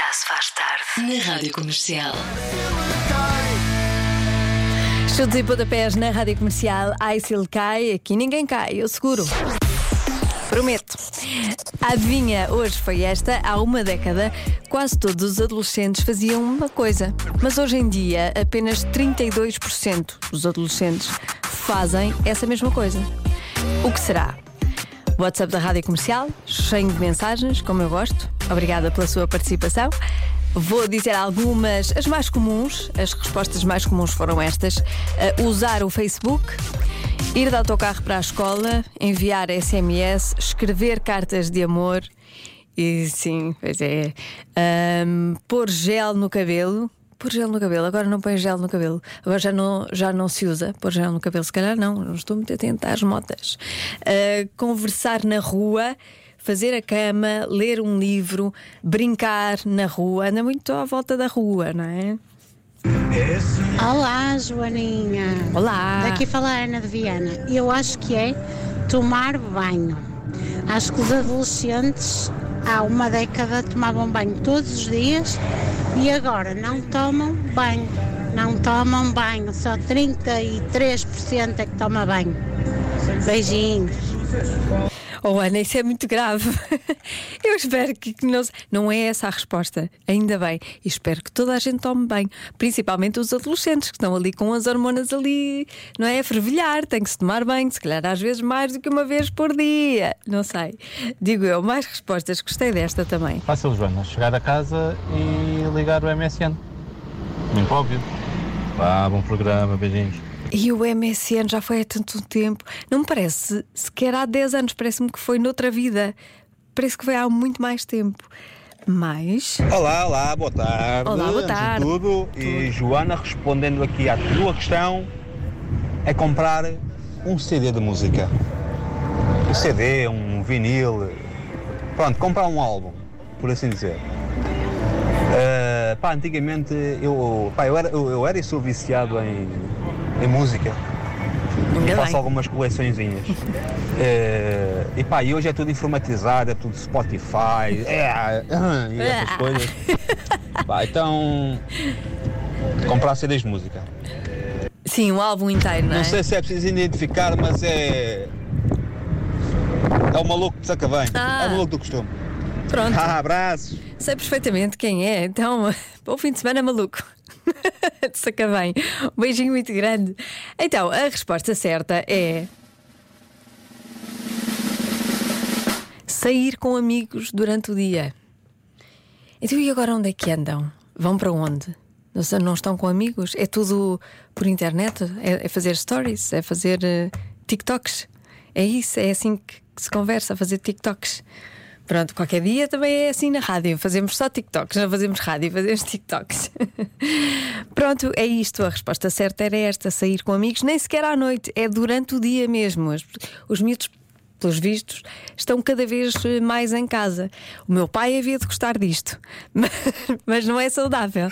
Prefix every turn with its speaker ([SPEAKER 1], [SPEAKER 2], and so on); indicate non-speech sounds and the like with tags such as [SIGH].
[SPEAKER 1] Já se faz tarde na Rádio Comercial.
[SPEAKER 2] Chutes e pontapés na rádio comercial. Ai, se ele cai, aqui ninguém cai, eu seguro. Prometo. A adivinha hoje foi esta. Há uma década, quase todos os adolescentes faziam uma coisa. Mas hoje em dia, apenas 32% dos adolescentes fazem essa mesma coisa. O que será? WhatsApp da Rádio Comercial, cheio de mensagens, como eu gosto. Obrigada pela sua participação. Vou dizer algumas, as mais comuns, as respostas mais comuns foram estas: Uh, usar o Facebook, ir de autocarro para a escola, enviar SMS, escrever cartas de amor e sim, pois é, Ahm, pôr gel no cabelo. Pôr gel no cabelo, agora não põe gel no cabelo, agora já não, já não se usa pôr gel no cabelo, se calhar não, não estou muito atenta às motas. Uh, conversar na rua, fazer a cama, ler um livro, brincar na rua, anda muito à volta da rua, não é?
[SPEAKER 3] Olá, Joaninha.
[SPEAKER 2] Olá.
[SPEAKER 3] Daqui fala a Ana de Viana. Eu acho que é tomar banho. Acho que os adolescentes há uma década tomavam banho todos os dias e agora não tomam banho. Não tomam banho. Só 33% é que toma banho. Beijinhos.
[SPEAKER 2] Oh Ana, isso é muito grave. [LAUGHS] Eu espero que não, não é essa a resposta. Ainda bem. E espero que toda a gente tome bem. Principalmente os adolescentes que estão ali com as hormonas ali, não é? A fervilhar. Tem que se tomar banho, se calhar às vezes mais do que uma vez por dia. Não sei. Digo eu, mais respostas. Gostei desta também.
[SPEAKER 4] Fácil, Joana. Chegar a casa e ligar o MSN. Muito óbvio. Vá, bom programa, beijinhos.
[SPEAKER 2] E o MSN já foi há tanto tempo. Não me parece sequer há 10 anos. Parece-me que foi noutra vida. Parece que foi há muito mais tempo. Mas.
[SPEAKER 5] Olá, olá, boa tarde.
[SPEAKER 2] Olá, boa tarde.
[SPEAKER 5] tudo, e Joana, respondendo aqui à tua questão, é comprar um CD de música. Um CD, um vinil. Pronto, comprar um álbum, por assim dizer. Eh, pá, antigamente eu, pá, eu, era, eu, eu era e sou viciado em, em música.
[SPEAKER 2] Ainda
[SPEAKER 5] faço
[SPEAKER 2] bem.
[SPEAKER 5] algumas coleçõezinhas. Eh, [LAUGHS] e pá, e hoje é tudo informatizado, é tudo Spotify, é, e essas
[SPEAKER 2] Ah.
[SPEAKER 5] coisas. [LAUGHS] Pá, então, comprar CDs de música.
[SPEAKER 2] Sim, um álbum inteiro, não é?
[SPEAKER 5] Não sei se é preciso identificar, mas é. É o maluco de saca bem.
[SPEAKER 2] Ah.
[SPEAKER 5] É o maluco do costume.
[SPEAKER 2] Pronto.
[SPEAKER 5] Ah, [LAUGHS] abraços.
[SPEAKER 2] Sei perfeitamente quem é, então, bom fim de semana maluco. [LAUGHS] Saca bem. Um beijinho muito grande. Então, a resposta certa é. Sair com amigos durante o dia. Então, e agora onde é que andam? Vão para onde? Não estão com amigos? É tudo por internet? É, é fazer stories? É fazer eh, TikToks? É isso? É assim que se conversa, fazer TikToks? Pronto, qualquer dia também é assim na rádio. Fazemos só TikToks, não fazemos rádio, fazemos TikToks. [LAUGHS] Pronto, é isto. A resposta certa era esta: sair com amigos, nem sequer à noite, é durante o dia mesmo. Os, os miúdos, pelos vistos, estão cada vez eh, mais em casa. O meu pai havia de gostar disto, mas, [LAUGHS] mas não é saudável.